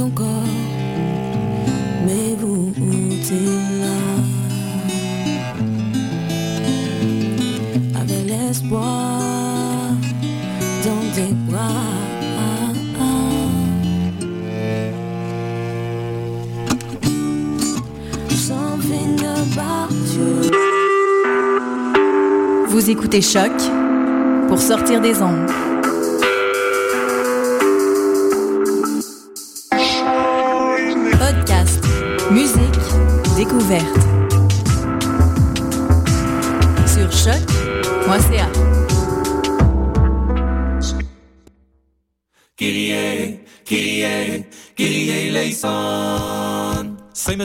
encore. Mais vous, t'es là. Avec l'espoir dans tes bras. Vous écoutez Choc pour sortir des ondes.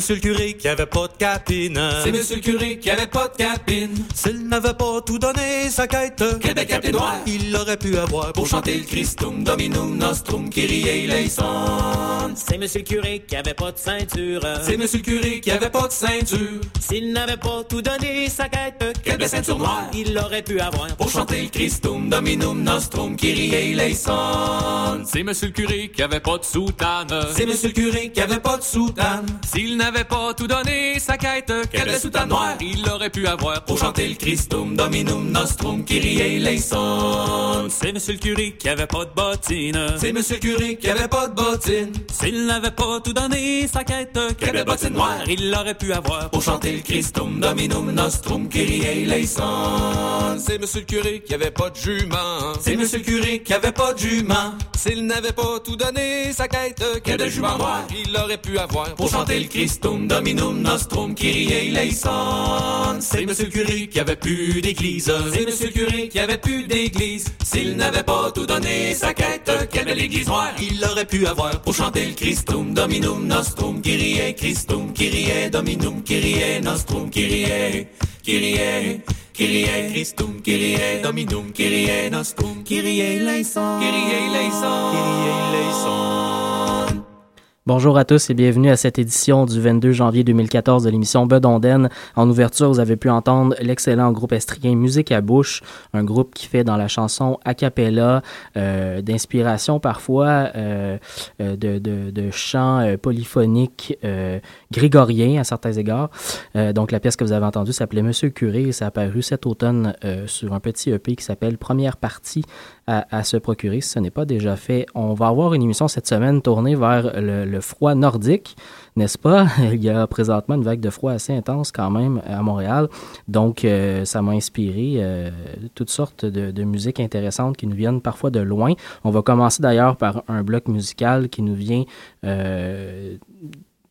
Monsieur le curé qui avait pas capine. C'est monsieur le curé qui avait pas de capine. S'il n'avait pas tout donné sa quête, Québec a noir. il aurait pu avoir Pour chanter le Christum, Dominum Nostrum, Kyrie Eleison. C'est monsieur le curé qui avait pas de ceinture. C'est monsieur le curé qui avait pas de ceinture. S'il n'avait pas tout donné sa quête, Quelle ceinture noire. il aurait pu avoir. Pour chanter le Christum, Dominum Nostrum, Kyrie Eleison. C'est monsieur le curé qui avait pas de soutane. C'est monsieur le curé qui avait pas de soutane. S'il n'avait pas tout donné sa quête, Quelle soutane noire. il aurait pu avoir Pour chanter le Christum, Dominum Nostrum, Kyrie Eleison. C'est monsieur le curé qui avait pas de bottines. C'est monsieur le curé qui avait pas de bottines. S'il n'avait pas tout donné sa quête, Quelle bottine noire. il aurait pu avoir. Pour chanter le Christum, Dominum Nostrum, Kyrie Eleison. C'est monsieur le curé qui avait pas de jument. C'est monsieur le curé qui avait pas de jument. S'il n'avait pas tout donné sa quête, Quelle belle jument noire. il aurait pu avoir Pour chanter le Christum, Dominum Nostrum, Kyrie Eleison. C'est monsieur curé qui avait plus d'église. C'est monsieur curé qui avait plus d'église. S'il n'avait pas tout donné sa quête, quelle belle église noire. Il aurait pu avoir pour chanter le Christum, Dominum Nostrum, Kyrie Christum, Kyrie Dominum, Kyrie Nostrum, Kyrie, Kyrie. Kyrie Christum, Kyrie Dominum, Kyrie Nostrum, Kyrie eleison, Kyrie eleison, Kyrie eleison. Bonjour à tous et bienvenue à cette édition du 22 janvier 2014 de l'émission Bedonden. En ouverture, vous avez pu entendre l'excellent groupe estrien Musique à bouche, un groupe qui fait dans la chanson a cappella, euh, d'inspiration parfois euh, euh, de, de, de chants euh, polyphoniques euh, grégoriens à certains égards. Euh, donc la pièce que vous avez entendue s'appelait Monsieur curé et ça a apparu cet automne sur un petit EP qui s'appelle Première partie à, se procurer si ce n'est pas déjà fait. On va avoir une émission cette semaine tournée vers le, froid nordique, n'est-ce pas? Il y a présentement une vague de froid assez intense quand même à Montréal. Donc, euh, ça m'a inspiré euh, toutes sortes de, de musiques intéressantes qui nous viennent parfois de loin. On va commencer d'ailleurs par un bloc musical qui nous vient euh,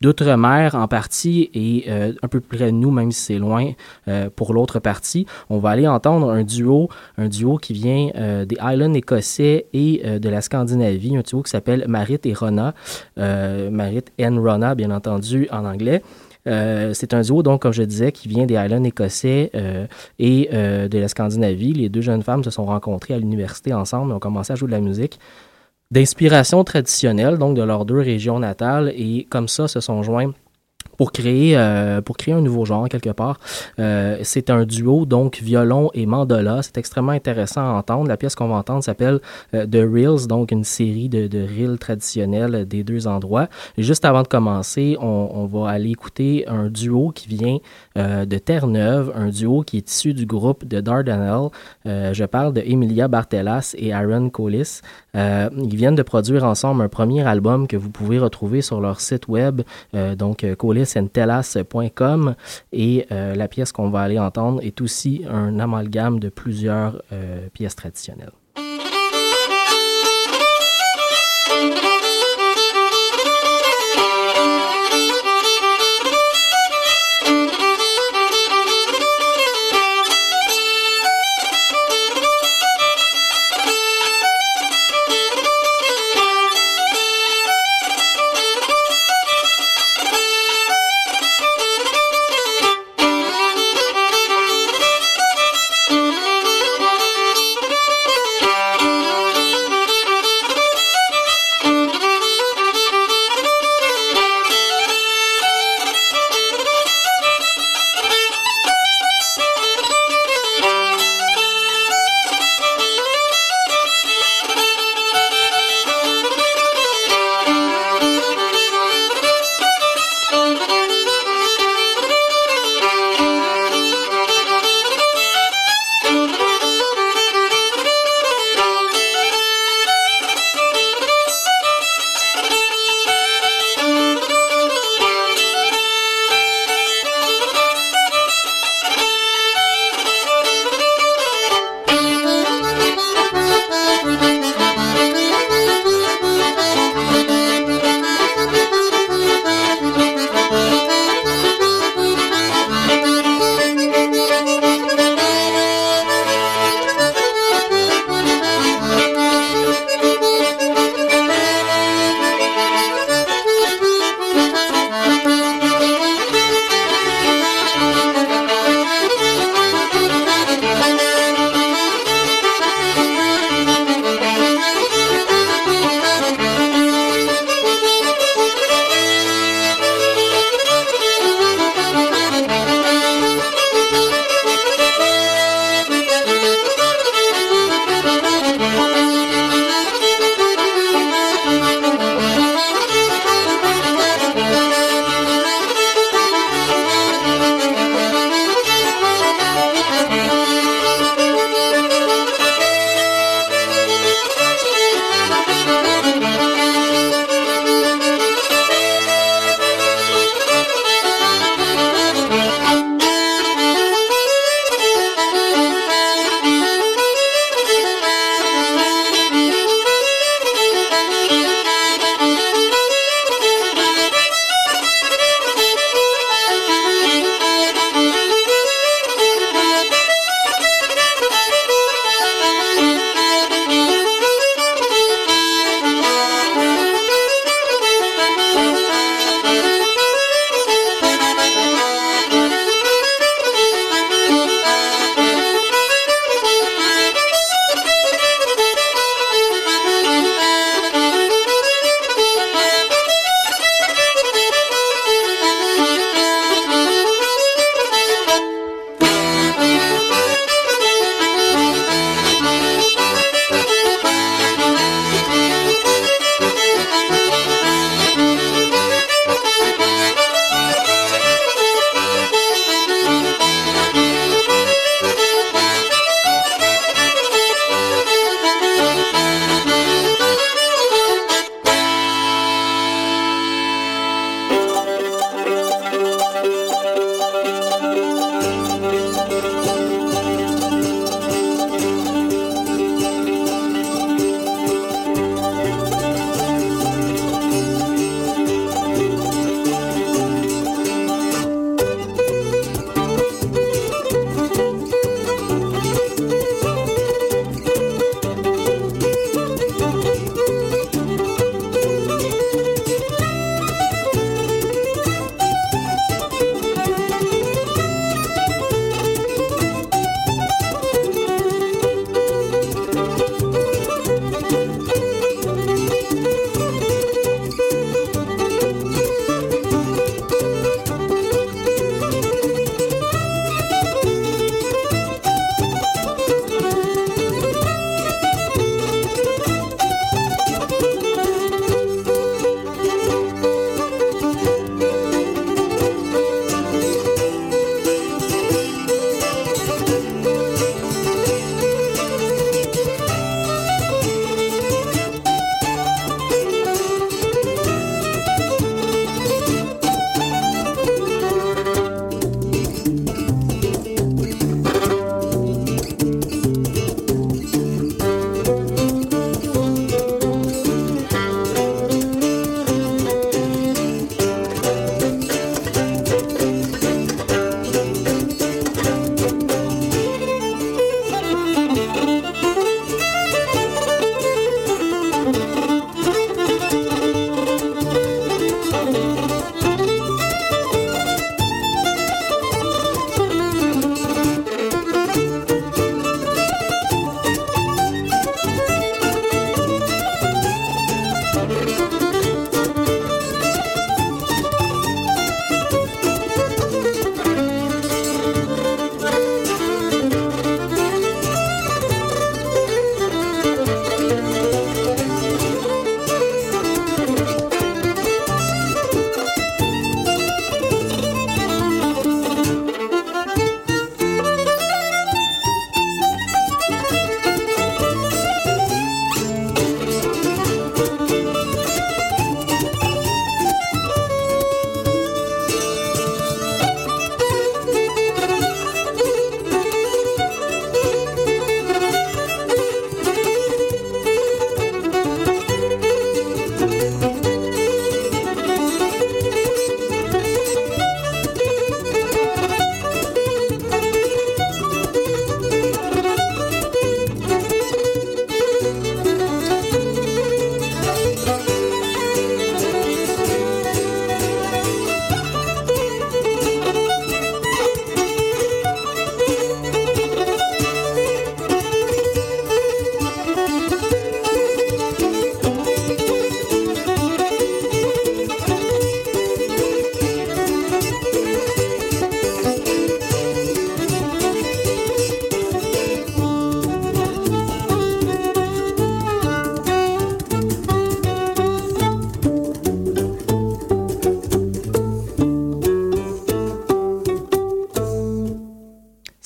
d'outre-mer en partie et euh, un peu près de nous, même si c'est loin euh, pour l'autre partie. On va aller entendre un duo, un duo qui vient euh, des Highlands écossais et euh, de la Scandinavie, un duo qui s'appelle Marit et Rona, euh, Marit and Rona, bien entendu, en anglais. C'est un duo, donc, comme je disais, qui vient des Highlands écossais et de la Scandinavie. Les deux jeunes femmes se sont rencontrées à l'université ensemble et ont commencé à jouer de la musique d'inspiration traditionnelle, donc de leurs deux régions natales, et comme ça se sont joints pour créer, euh, pour créer un nouveau genre quelque part. Euh, c'est un duo, donc violon et mandola. C'est extrêmement intéressant à entendre. La pièce qu'on va entendre s'appelle euh, The Reels, donc une série de, de reels traditionnels des deux endroits. Juste avant de commencer, on, on va aller écouter un duo qui vient euh, de Terre-Neuve, un duo qui est issu du groupe de Dardanelle. Euh, je parle de Emilia Bartelas et Aaron Collis. Ils viennent de produire ensemble un premier album que vous pouvez retrouver sur leur site web, donc euh, collisandtellas.com. Et euh, la pièce qu'on va aller entendre est aussi un amalgame de plusieurs euh, pièces traditionnelles.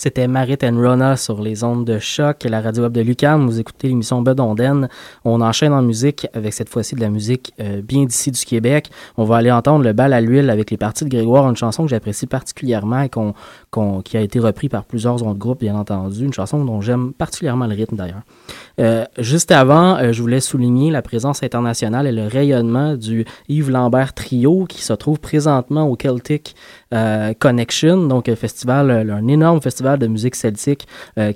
C'était Marit and Rona sur les ondes de choc, la radio web de Lucam. Vous écoutez l'émission Bedonden. On enchaîne en musique avec cette fois-ci de la musique euh, bien d'ici du Québec. On va aller entendre le bal à l'huile avec les parties de Grégoire, une chanson que j'apprécie particulièrement et qu'on, qui a été repris par plusieurs autres groupes, bien entendu. Une chanson dont j'aime particulièrement le rythme d'ailleurs. Euh, juste avant, euh, je voulais souligner la présence internationale et le rayonnement du Yves Lambert Trio qui se trouve présentement au Celtic euh, Connection, donc un festival, un énorme festival de musique celtique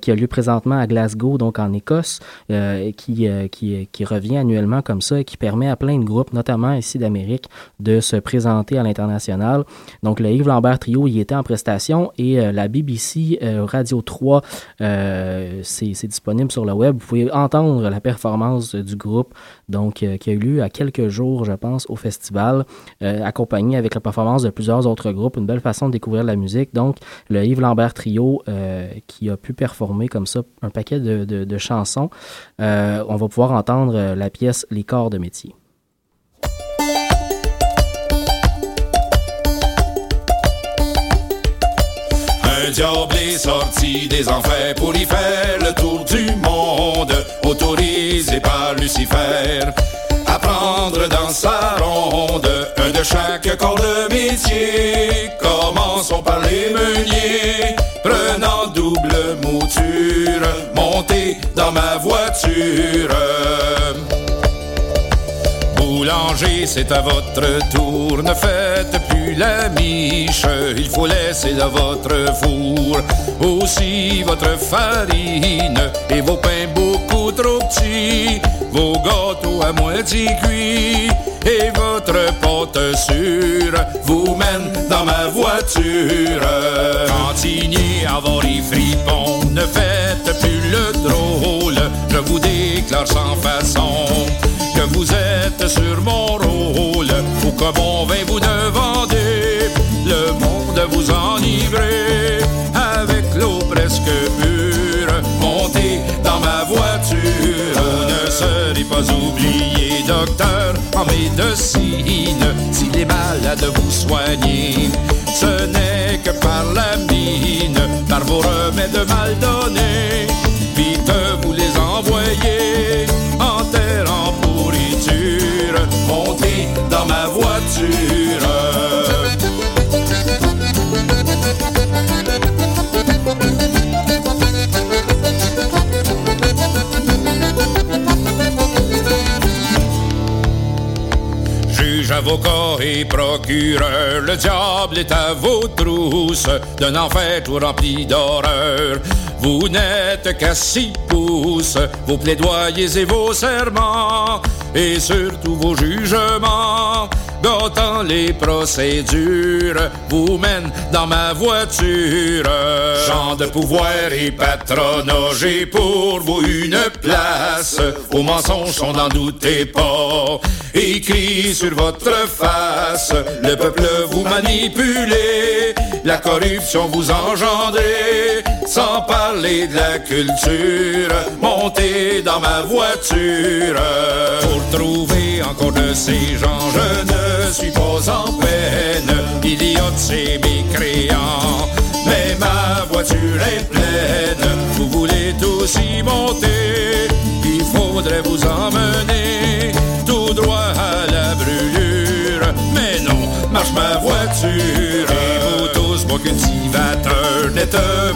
qui a lieu présentement à Glasgow, donc en Écosse, qui, qui, qui, revient annuellement comme ça et qui permet à plein de groupes, notamment ici d'Amérique, de se présenter à l'international. Donc le Yves Lambert Trio y était en prestation et la BBC Radio 3, c'est disponible sur le web. Vous pouvez entendre la performance du groupe, donc euh, qui a eu lieu à quelques jours, je pense, au festival, euh, accompagné avec la performance de plusieurs autres groupes. Une belle façon de découvrir la musique. Donc, le Yves Lambert Trio euh, qui a pu performer comme ça un paquet de, de chansons. on va pouvoir entendre la pièce Les corps de métier. Un diable est sorti des enfers pour y faire le tour du monde, autorisé par Lucifer. À prendre dans sa ronde un de chaque corps de métier. Commençons par les meuniers, prenant double mouture, montez dans ma voiture. Boulanger, c'est à votre tour, ne faites plus la miche, il faut laisser dans votre four. Aussi votre farine et vos pains beaucoup trop petits, vos gâteaux à moitié cuits et votre pâte sûre vous mène dans ma voiture. Avoir les fripons, ne faites plus le drôle, je vous déclare sans façon vous êtes sur mon rôle, ou que bon vin vous ne vendez, le monde vous enivrer avec l'eau presque pure, montez dans ma voiture. Ne serez pas oublié, docteur, en médecine, si les malades vous soignez. Ce n'est que par la mine, par vos remèdes mal donnés, avocat et le diable est à vos trousses, d'un enfer tout rempli d'horreur. Vous n'êtes qu'à six pouces, vos plaidoyers et vos serments et surtout vos jugements. Gâtant les procédures, vous mène dans ma voiture. Chant de pouvoir et patronat, j'ai pour vous une place. Vos mensonges sont n'en doutez pas. Écrit sur votre face, le peuple vous manipulez, la corruption vous engendrez, sans parler de la culture. Montez dans ma voiture pour trouver encore de ces gens. Je ne suis pas en peine, il y a de ces mécréants. Mais ma voiture est pleine, vous voulez tous y monter, il faudrait vous emmener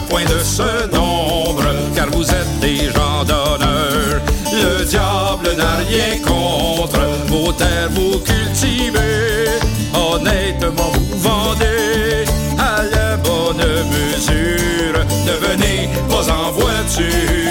point de ce nombre, car vous êtes des gens d'honneur. Le diable n'a rien contre vos terres, vous cultivez. Honnêtement, vous vendez à la bonne mesure. Ne venez pas en voiture.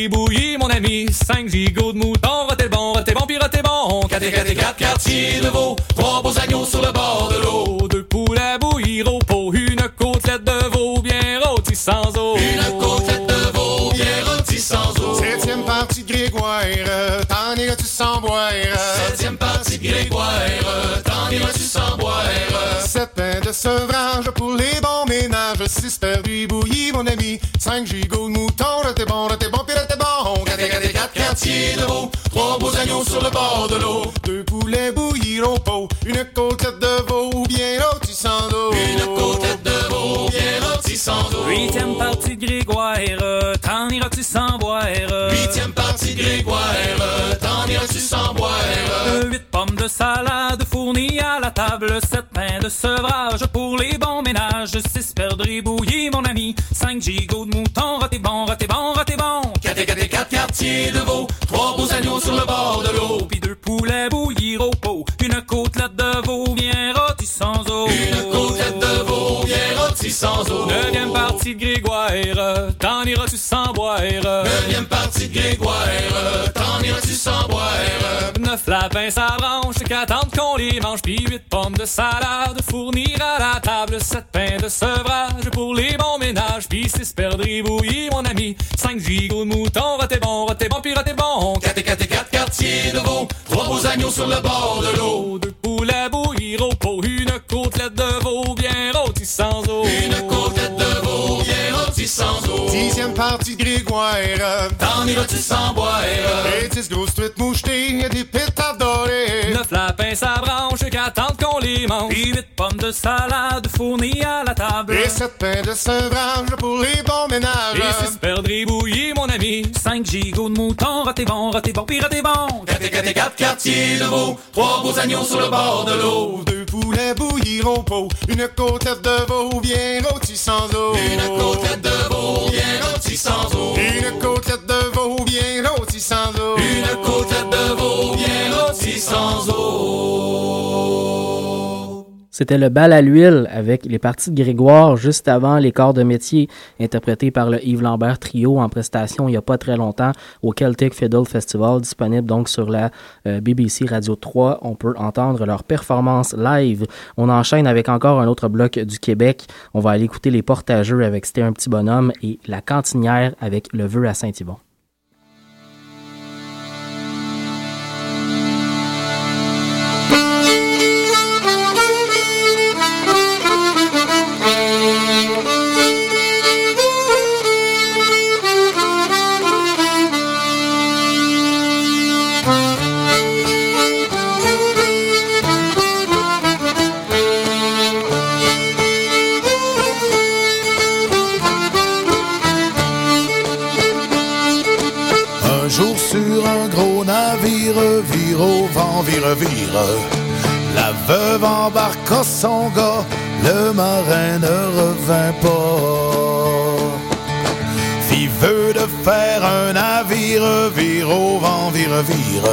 Six perdrix bouillis, mon ami, cinq gigots de mouton, raté bon, raté bon, puis raté bon. Quatre, quatre, quatre quartiers de veau, trois beaux agneaux sur le bord de l'eau. Deux poulets bouillir au pot, une côtelette de veau bien rôti sans eau. Une côtelette de veau bien rôti sans eau. Septième partie de Grégoire, t'en iras-tu sans boire? Septième partie de Grégoire, t'en iras-tu sans boire? Sept pains de sevrage pour les bons ménages. Six perdus bouillis, mon ami. Cinq gigots de veau, trois beaux agneaux sur le bord de l'eau. Deux poulets bouillis au pot, une côtelette de veau bien rôti sans eau. Une côtelette de veau bien rôti sans eau. Huitième partie de Grégoire, t'en iras-tu sans boire? Huitième partie de Grégoire, t'en iras-tu sans boire? Huit pommes de salade fournies à la table, sept pains de sevrage pour les bons ménages, six perdrix bouillis, mon ami, cinq gigots quartiers de veau, trois beaux agneaux sur le bord de l'eau. Puis deux poulets bouillir au pot, une côtelette de veau bien rôti sans eau. Une côtelette de veau bien rôti sans eau. Neuvième partie de Grégoire, t'en iras-tu sans boire? Neuvième partie de Grégoire, t'en iras-tu sans boire? Neuf lapins sa branche, qu'attendent qu'on les mange, puis huit pommes de salade fournir à la table, sept pains de sevrage pour les bons ménages, puis six perdrix bouillis, mon ami, cinq gigots de mouton, raté bon, raté bon, puis raté bon. Quatre, quatre, quatre quartiers de veau, trois beaux agneaux sur le bord de l'eau. Deux poulets bouillir au pot, une côtelette de veau bien rôti sans eau. Une côtelette de veau bien rôti sans eau. Dixième partie de Grégoire, T'en iras-tu sans boire? et dix grosses truites mouchetées, et des pétards dorés. Neuf lapins sa branche, qu'attendent qu'on les mange, puis huit pommes de salade fournies à la table. Et sept pains de sevrage pour les bons ménages. Et six perdrix bouillis, mon ami. Cinq gigots de mouton, raté bon, raté bon, puis raté bon. Quatre, quatre, quatre quartiers de veau, trois beaux agneaux sur le bord de l'eau. Deux poulets bouillir au pot, une côtelette de veau bien rôti sans eau. Une côtelette de veau bien rôti sans eau. Une côtelette de veau bien rôti sans eau. Une côtelette de veau bien rôti sans eau. C'était le bal à l'huile avec les parties de Grégoire juste avant les corps de métier interprétés par le Yves Lambert Trio en prestation il n'y a pas très longtemps au Celtic Fiddle Festival disponible donc sur la euh, BBC Radio 3. On peut entendre leur performance live. On enchaîne avec encore un autre bloc du Québec. On va aller écouter les portageux avec C'était un petit bonhomme et la cantinière avec le vœu à Saint-Yvon. Un gros navire, vire au vent, vire, vire. La veuve embarqua son gars, le marin ne revint pas. Fit vœu de faire un navire, vire au vent, vire, vire.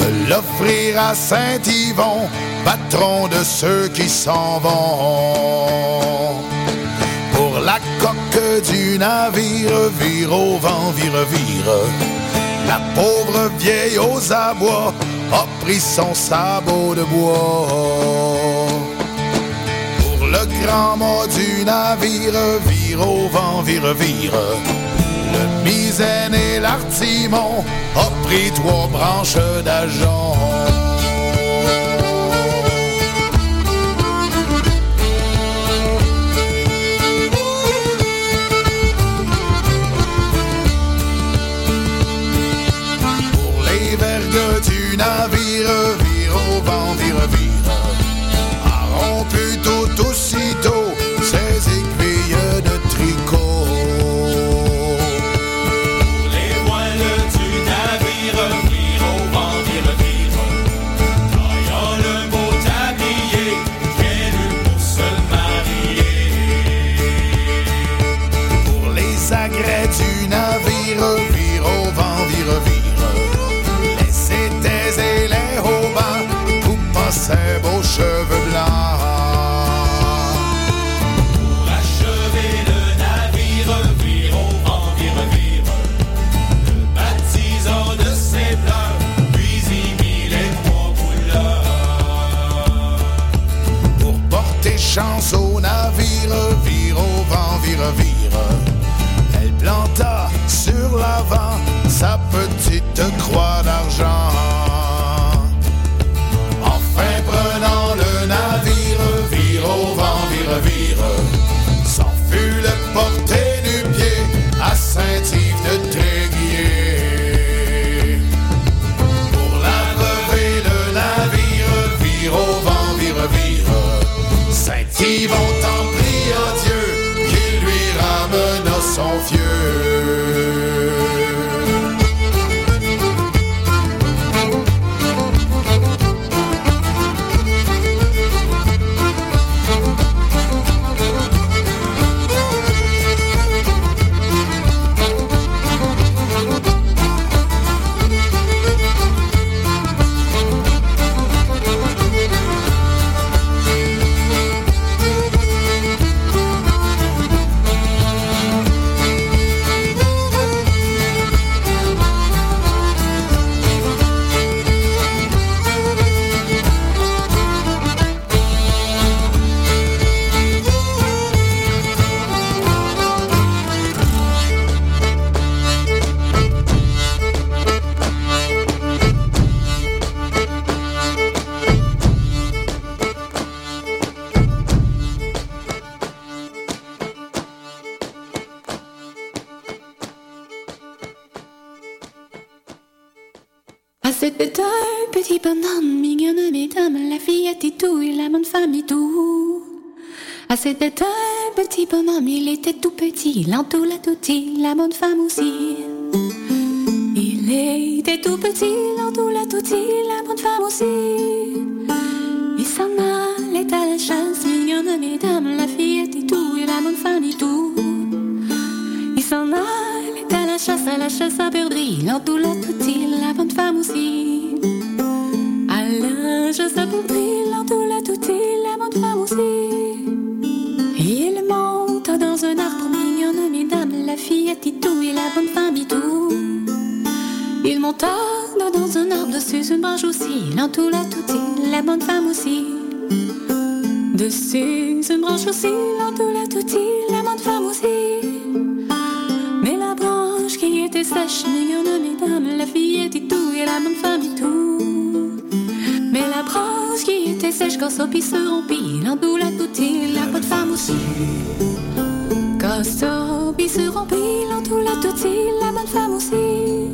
De l'offrir à Saint-Yvon, patron de ceux qui s'en vont. Pour la coque du navire, vire au vent, vire, vire. La pauvre vieille aux abois a pris son sabot de bois. Pour le grand mot du navire, vire au vent, vire, vire. Le misaine et l'artimon a pris trois branches d'agent. Ses beaux cheveux blancs. Pour achever le navire, vire au vent, vire, vire. Le baptisant de ses pleurs, puis y mit les trois couleurs. Pour porter chance au navire, vire au vent, vire, vire. Elle planta sur l'avant sa petite croix d'argent. Il était tout petit, l'entour la bonne femme aussi. Il était tout petit, l'entour la bonne femme aussi. Il s'en allait à la chasse, mignonne mesdames, la fillette et tout, et la bonne femme et tout. Il s'en allait à la chasse, à la chasse à perdrix, l'entour la bonne femme aussi. À la chasse à perdrix, l'entour la touti, la bonne femme aussi. La fillette et tout, et la bonne femme et tout. Il monta dans un arbre dessus une branche aussi, l'entour la touti, la bonne femme aussi. Dessus une branche aussi, l'entour la touti, la bonne femme aussi. Mais la branche qui était sèche, mignonne, mesdames, la fillette et tout, et la bonne femme et tout. Mais la branche qui était sèche quand Sophie se rompit, l'entour la touti, la bonne femme aussi. Quand Sophie se rompit, l'entour la touti, la bonne femme aussi.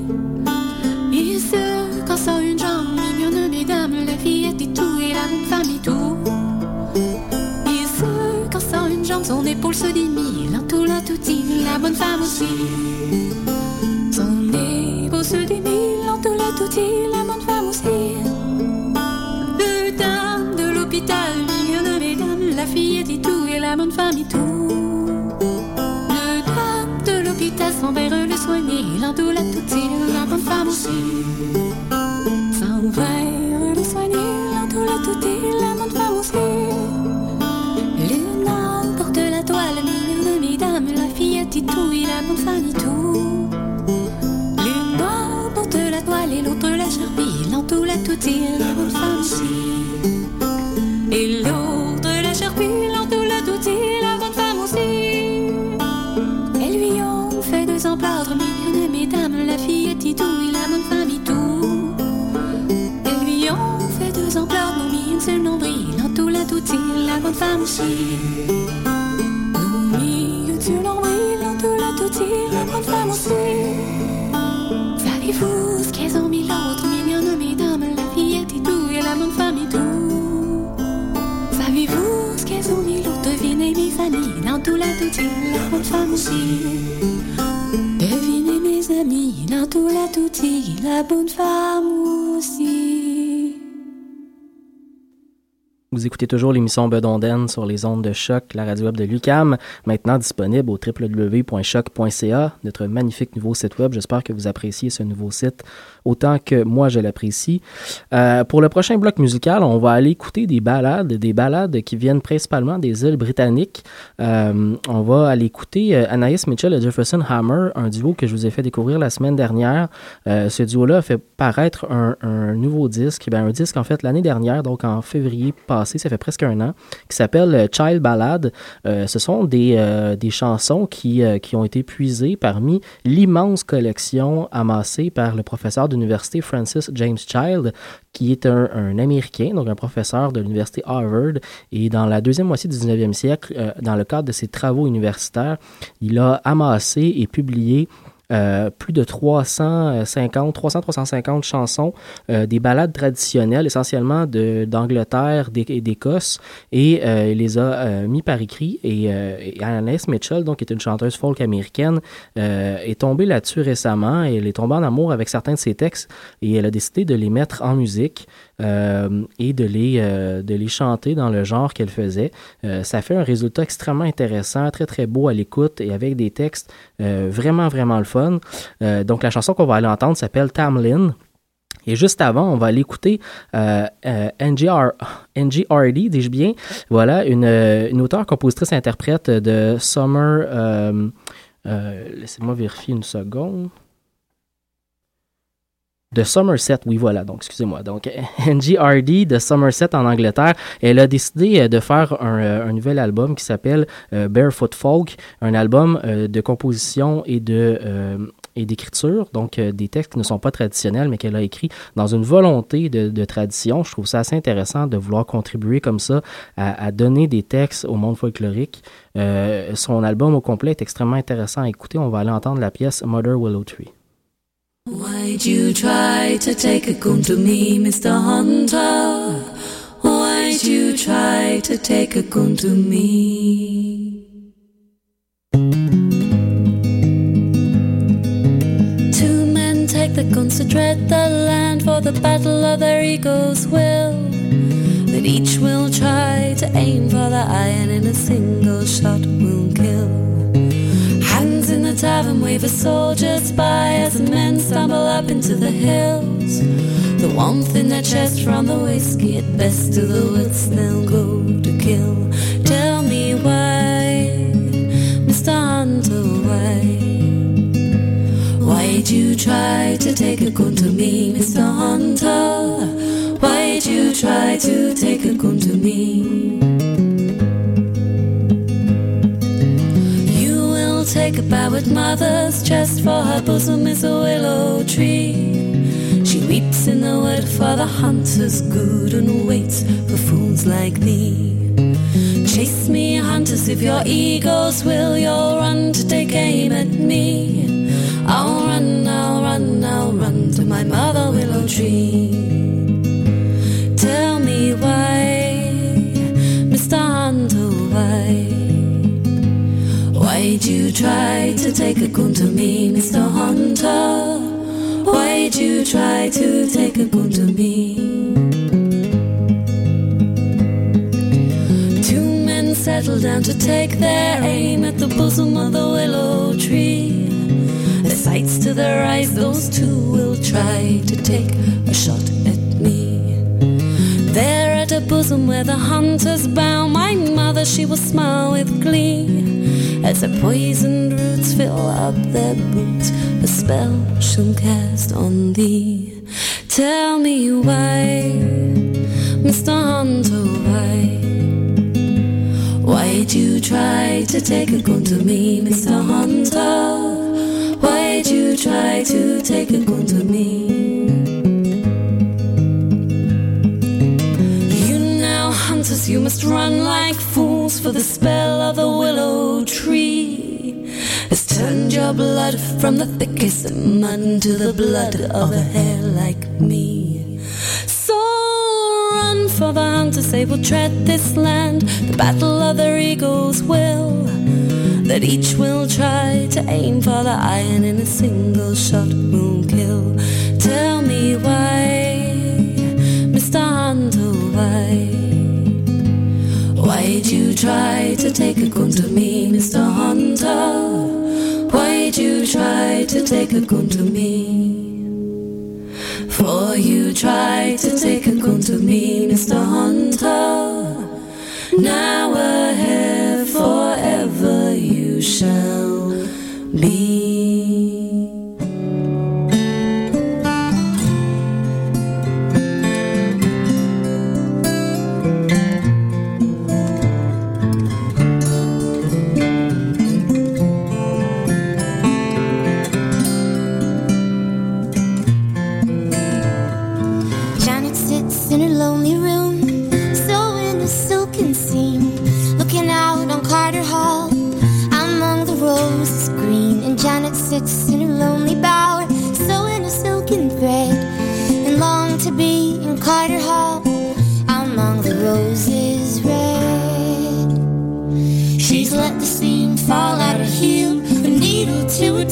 Il se cassa une jambe, mignonne, mesdames, la fillette et tout, et la bonne femme et tout. Il se cassa une jambe, son épaule se démit, l'entour la touti, la bonne femme aussi. Son épaule se démit, l'entour la touti, la bonne femme aussi. Le dame de l'hôpital, mignonne, mesdames, la fillette et tout, et la bonne femme et tout. L'hôpital s'en vers le soigner, l'entour la touti, la bonne femme aussi. S'en vers le soigner, l'entour la touti, la bonne femme aussi. L'une porte la toile, mignonne, mesdames, la fillette et tout, et la bonne femme tout. L'une porte la toile et l'autre la charpie, l'entour la touti, Et bonne femme aussi. Mis une seule nombril, l'entour, la toutie, la bonne femme aussi. Savez-vous ce qu'elles ont mis l'autre, mignonne mesdames, la fillette et tout, et la bonne femme et tout. Savez-vous ce qu'elles ont mis l'autre, devinez mes amis, dans tout la toutie, la bonne femme aussi. Devinez mes amis, dans tout la toutie, la bonne femme Vous écoutez toujours l'émission Bedonden sur les ondes de choc, la radio web de Lucam, maintenant disponible au www.choc.ca, notre magnifique nouveau site web. J'espère que vous appréciez ce nouveau site autant que moi je l'apprécie. Euh, pour le prochain bloc musical, on va aller écouter des balades, des balades qui viennent principalement des îles britanniques. Euh, on va aller écouter euh, Anaïs Mitchell et Jefferson Hammer, un duo que je vous ai fait découvrir la semaine dernière. Ce duo-là a fait paraître un, nouveau disque, ben, un disque en fait l'année dernière, donc en février passé, ça fait presque un an, qui s'appelle Child Ballad. Ce sont des, des chansons qui, qui ont été puisées parmi l'immense collection amassée par le professeur d'université Francis James Child, qui est un, Américain, donc un professeur de l'université Harvard. Et dans la deuxième moitié du 19e siècle, euh, dans le cadre de ses travaux universitaires, il a amassé et publié euh, plus de 350, 300, 350 chansons, euh, des ballades traditionnelles, essentiellement d'Angleterre et d'Écosse, et euh, il les a euh, mis par écrit. Et, et Anaïs Mitchell, donc, qui est une chanteuse folk américaine, est tombée là-dessus récemment. Et elle est tombée en amour avec certains de ses textes et elle a décidé de les mettre en musique euh, et de les, euh, de les chanter dans le genre qu'elle faisait. Euh, ça fait un résultat extrêmement intéressant, très très beau à l'écoute et avec des textes vraiment vraiment le fun. Donc la chanson qu'on va aller entendre s'appelle Tamlin. Et juste avant, on va aller écouter euh, euh, Hardy, dis-je bien. Voilà, une, une auteure, compositrice, interprète de Summer. Laissez-moi vérifier une seconde. De Somerset, oui, voilà, donc excusez-moi. Donc, Angie Hardy de Somerset en Angleterre, elle a décidé euh, de faire un, euh, un nouvel album qui s'appelle euh, Barefoot Folk, un album de composition et de euh, et d'écriture, donc des textes qui ne sont pas traditionnels, mais qu'elle a écrit dans une volonté de, de tradition. Je trouve ça assez intéressant de vouloir contribuer comme ça à, à donner des textes au monde folklorique. Euh, son album au complet est extrêmement intéressant à écouter. On va aller entendre la pièce Mother Willow Tree. Why'd you try to take a gun to me, Mr. Hunter? Why'd you try to take a gun to me? Two men take the guns to tread the land for the battle of their ego's will. But each will try to aim for the iron, and a single shot will kill. Tavern wave as soldiers by as the men stumble up into the hills. The warmth in their chest from the whiskey, at best to the woods they'll go to kill. Tell me why, Mr. Hunter, why? Why'd you try to take a gun to me, Mr. Hunter? Why'd you try to take a gun to me? Will take a bow at mother's chest, for her bosom is a willow tree. She weeps in the wood for the hunter's good and waits for fools like thee. Chase me, hunters, if your egos will, you'll run to take aim at me. I'll run, I'll run, I'll run to my mother willow tree. Tell me why, Mr. Hunter, oh, why? Why'd you try to take a gun to me, Mr. Hunter? Why'd you try to take a gun to me? Two men settle down to take their aim at the bosom of the willow tree. The sights to their eyes, those two will try to take a shot at me. There at the bosom where the hunters bow, my mother, she will smile with glee. As the poisoned roots fill up their boots, a spell she'll cast on thee. Tell me why, Mr. Hunter, oh, why? Why'd you try to take a gun to me, Mr. Hunter? Why'd you try to take a gun to me? You now hunters, you must run like for the spell of the willow tree has turned your blood from the thickest mud to the blood of a hare like me. So run for the hunters, they will tread this land, the battle of their egos will. That each will try to aim for the iron in a single shot try to take a gun to me, Mr. Hunter? Why'd you try to take a gun to me? For you tried to take a gun to me, Mr. Hunter. Now ahead forever you shall be.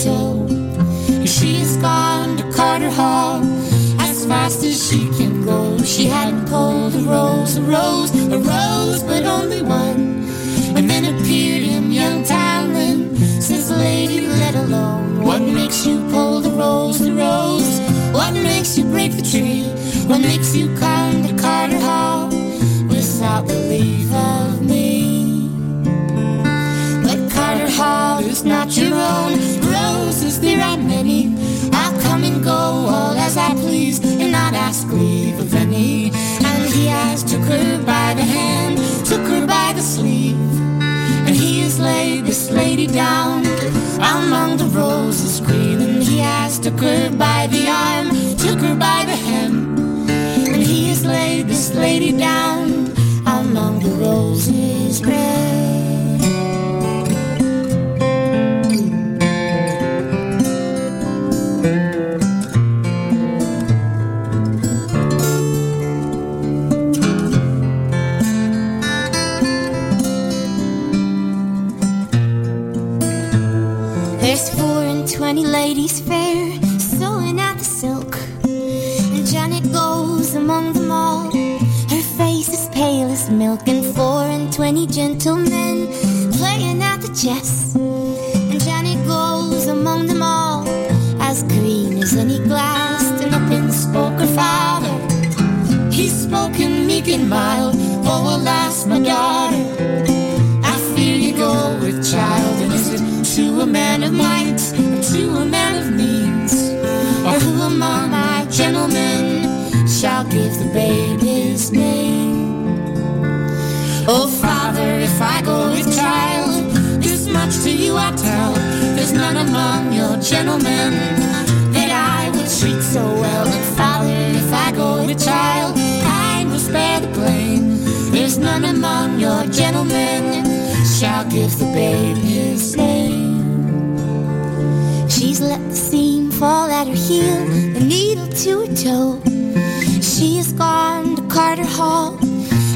Needle to her toe. And she has gone to Carter Hall as fast as she can go. She hadn't pulled a rose, a rose, a rose, but only one. And then appeared in young Talon, says, Lady, let alone. What makes you pull the rose, the rose? What makes you break the tree? What makes you come to Carter Hall without the leave of Carter is not your own. Roses, there are many. I'll come and go all as I please and not ask leave of any. And he has took her by the hand, took her by the sleeve. And he has laid this lady down twenty ladies fair sewing at the silk. And Janet goes among them all. Her face is pale as milk, and four and twenty gentlemen playing at the chess. And Janet goes among them all, as green as any glass. And up and spoke her father. He spoke in meek and mild. Oh, alas, my daughter. I fear you go with child, and is it to a man of might, give the babe his name? Oh, father, if I go with child, this much to you I tell. There's none among your gentlemen that I would treat so well. And father, if I go with child, I will spare the blame. There's none among your gentlemen shall give the babe his name. She's let the seam fall at her heel, the needle to her toe. She has gone to Carter Hall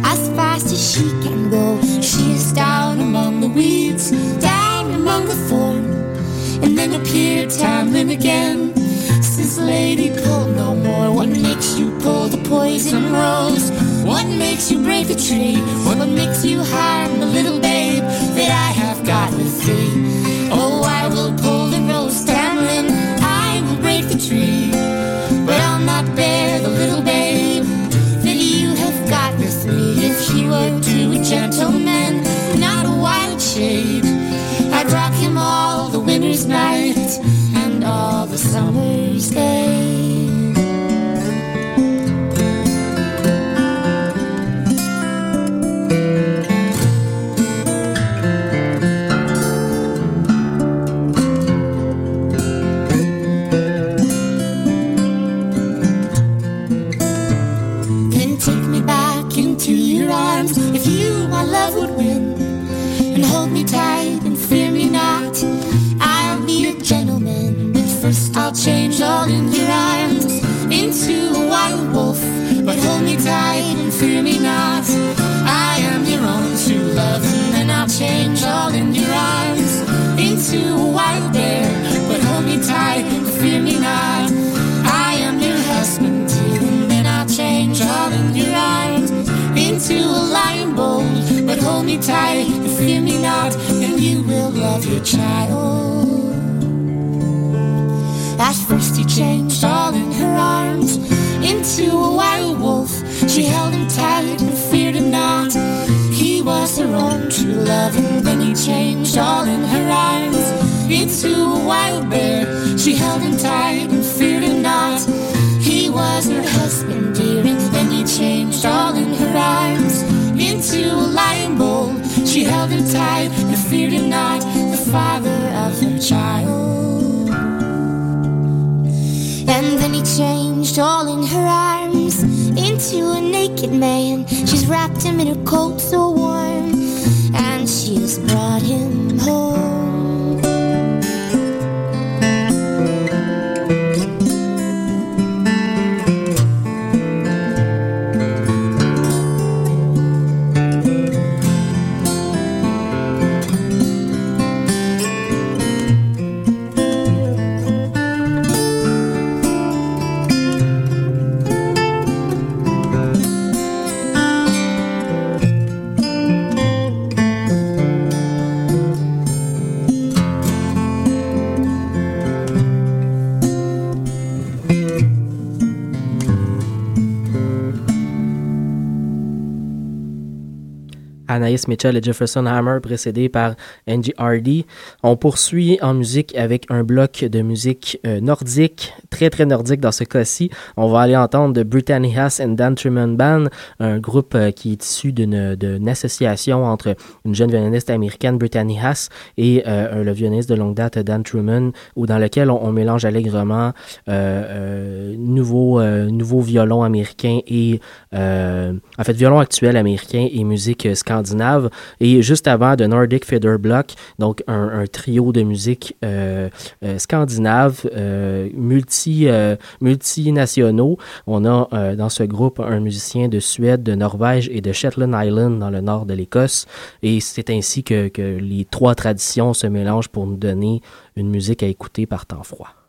as fast as she can go. She is down among the weeds, down among the thorn, and then appeared Tamlin again. Says, Lady, pull no more. What makes you pull the poison rose? What makes you break the tree? What makes you harm the little babe that I have got with night change all in your arms into a wild bear. But hold me tight and fear me not. I am your husband, dear, and I'll change all in your arms into a lion bold. But hold me tight fear me not, and you will love your child. At first he changed all in her arms into a wild wolf. She held him tight and feared him not. He her own true love, and then he changed all in her arms into a wild bear. She held him tight and feared him not. He was her husband, dear, and then he changed all in her arms into a lion bull. She held him tight and feared him not, the father of her child. And then he changed all in her arms into a naked man. She's wrapped him in a coat so warm, brought him home. Anaïs Mitchell et Jefferson Hammer, précédés par Angie Hardy. On poursuit en musique avec un bloc de musique euh, nordique, très très nordique dans ce cas-ci. On va aller entendre Brittany Haas and Dan Truman Band, un groupe euh, qui est issu d'une association entre une jeune violoniste américaine, Brittany Haas, et euh, le violoniste de longue date, Dan Truman, où dans lequel on, mélange allègrement euh, euh, nouveau, euh, nouveau violon américain et en fait violon actuel américain et musique euh, Et juste avant, de Nordic Feather Block, donc un, trio de musique euh, euh, scandinave, euh, euh, multinationaux. On a dans ce groupe un musicien de Suède, de Norvège et de Shetland Island dans le nord de l'Écosse. Et c'est ainsi que les trois traditions se mélangent pour nous donner une musique à écouter par temps froid.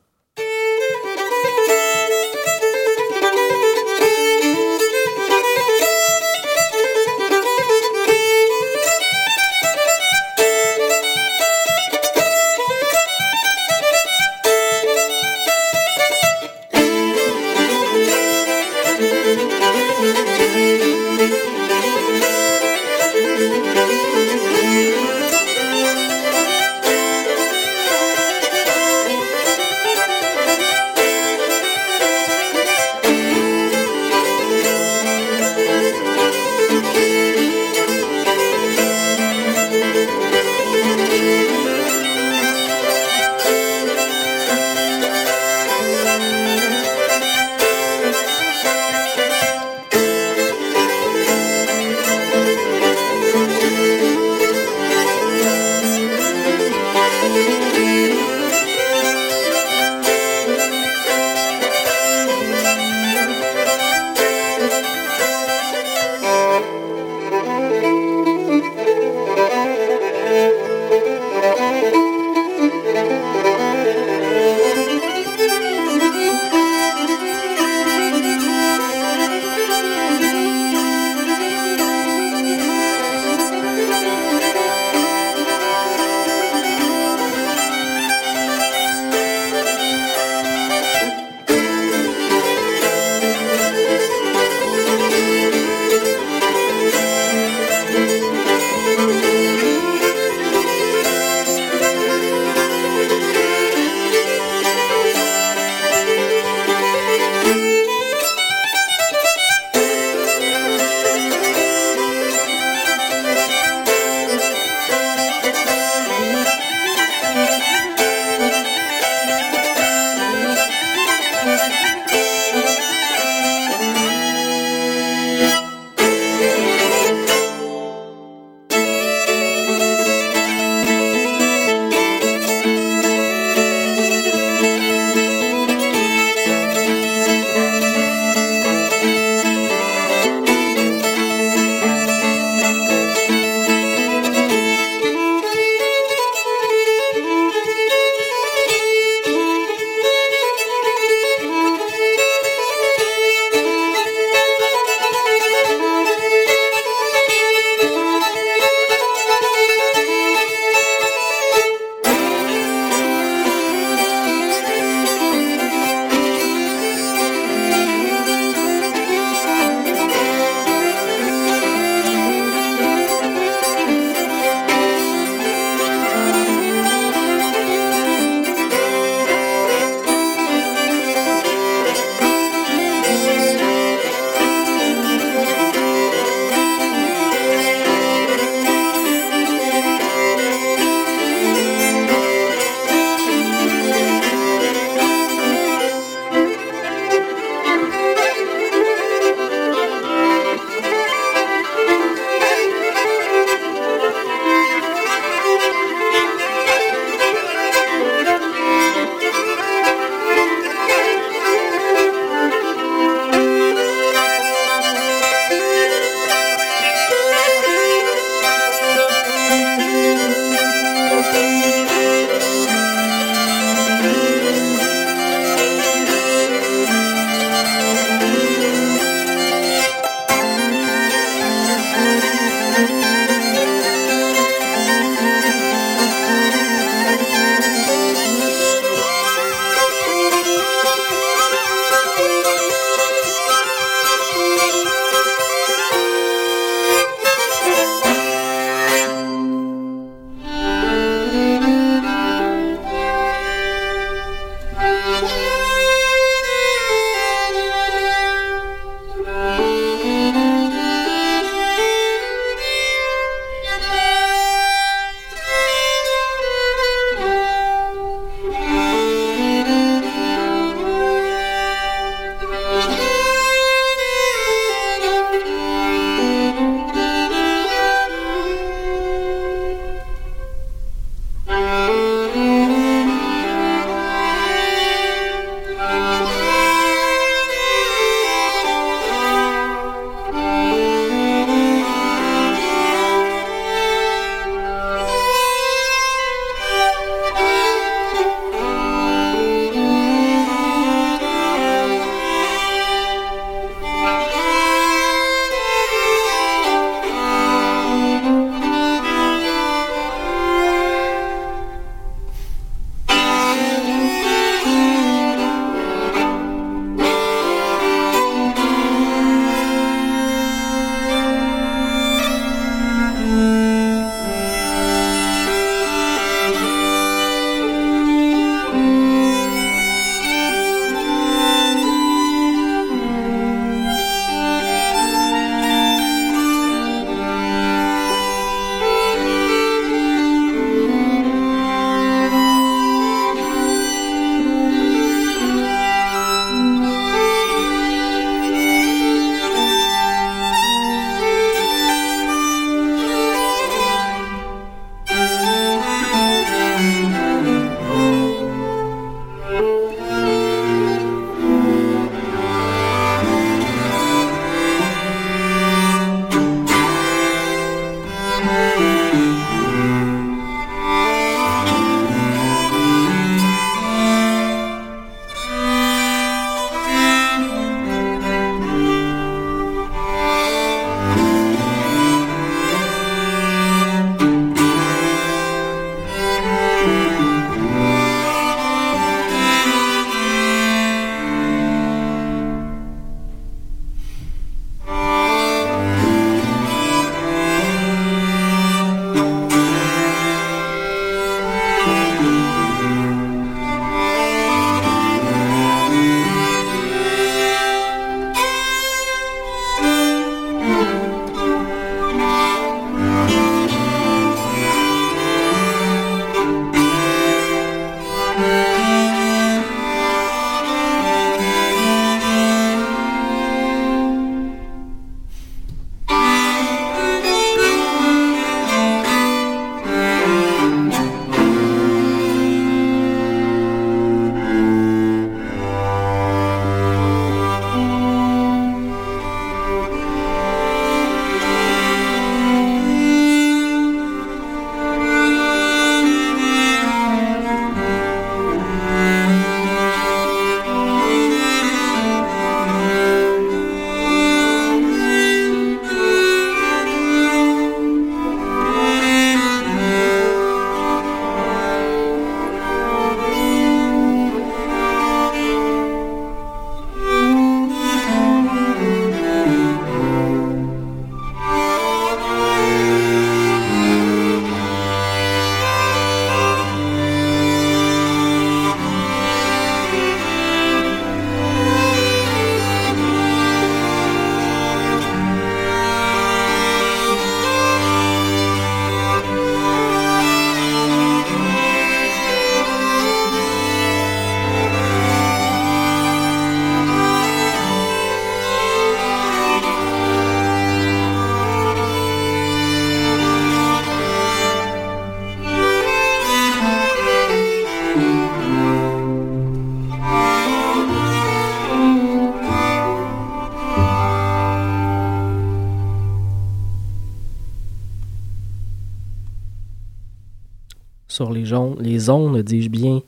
Les, ondes, dis-je bien,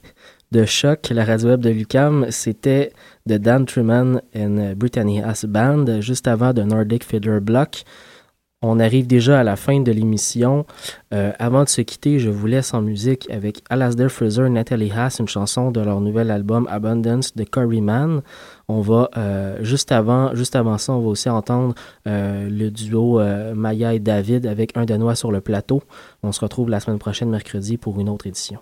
de choc, la radio web de Lucam, c'était de Dan Truman and Brittany Haas Band, juste avant de Nordic Fiddler Block. On arrive déjà à la fin de l'émission. Euh, avant de se quitter, je vous laisse en musique avec Alasdair Fraser et Natalie Haas, une chanson de leur nouvel album Abundance de Curry Man. On va, euh, juste, avant, juste avant ça, on va aussi entendre euh, le duo Maya et David avec un Danois sur le plateau. On se retrouve la semaine prochaine, mercredi, pour une autre édition.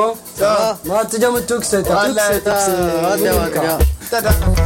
تمام؟ تمام ما انت جامد تكسر والله تكسر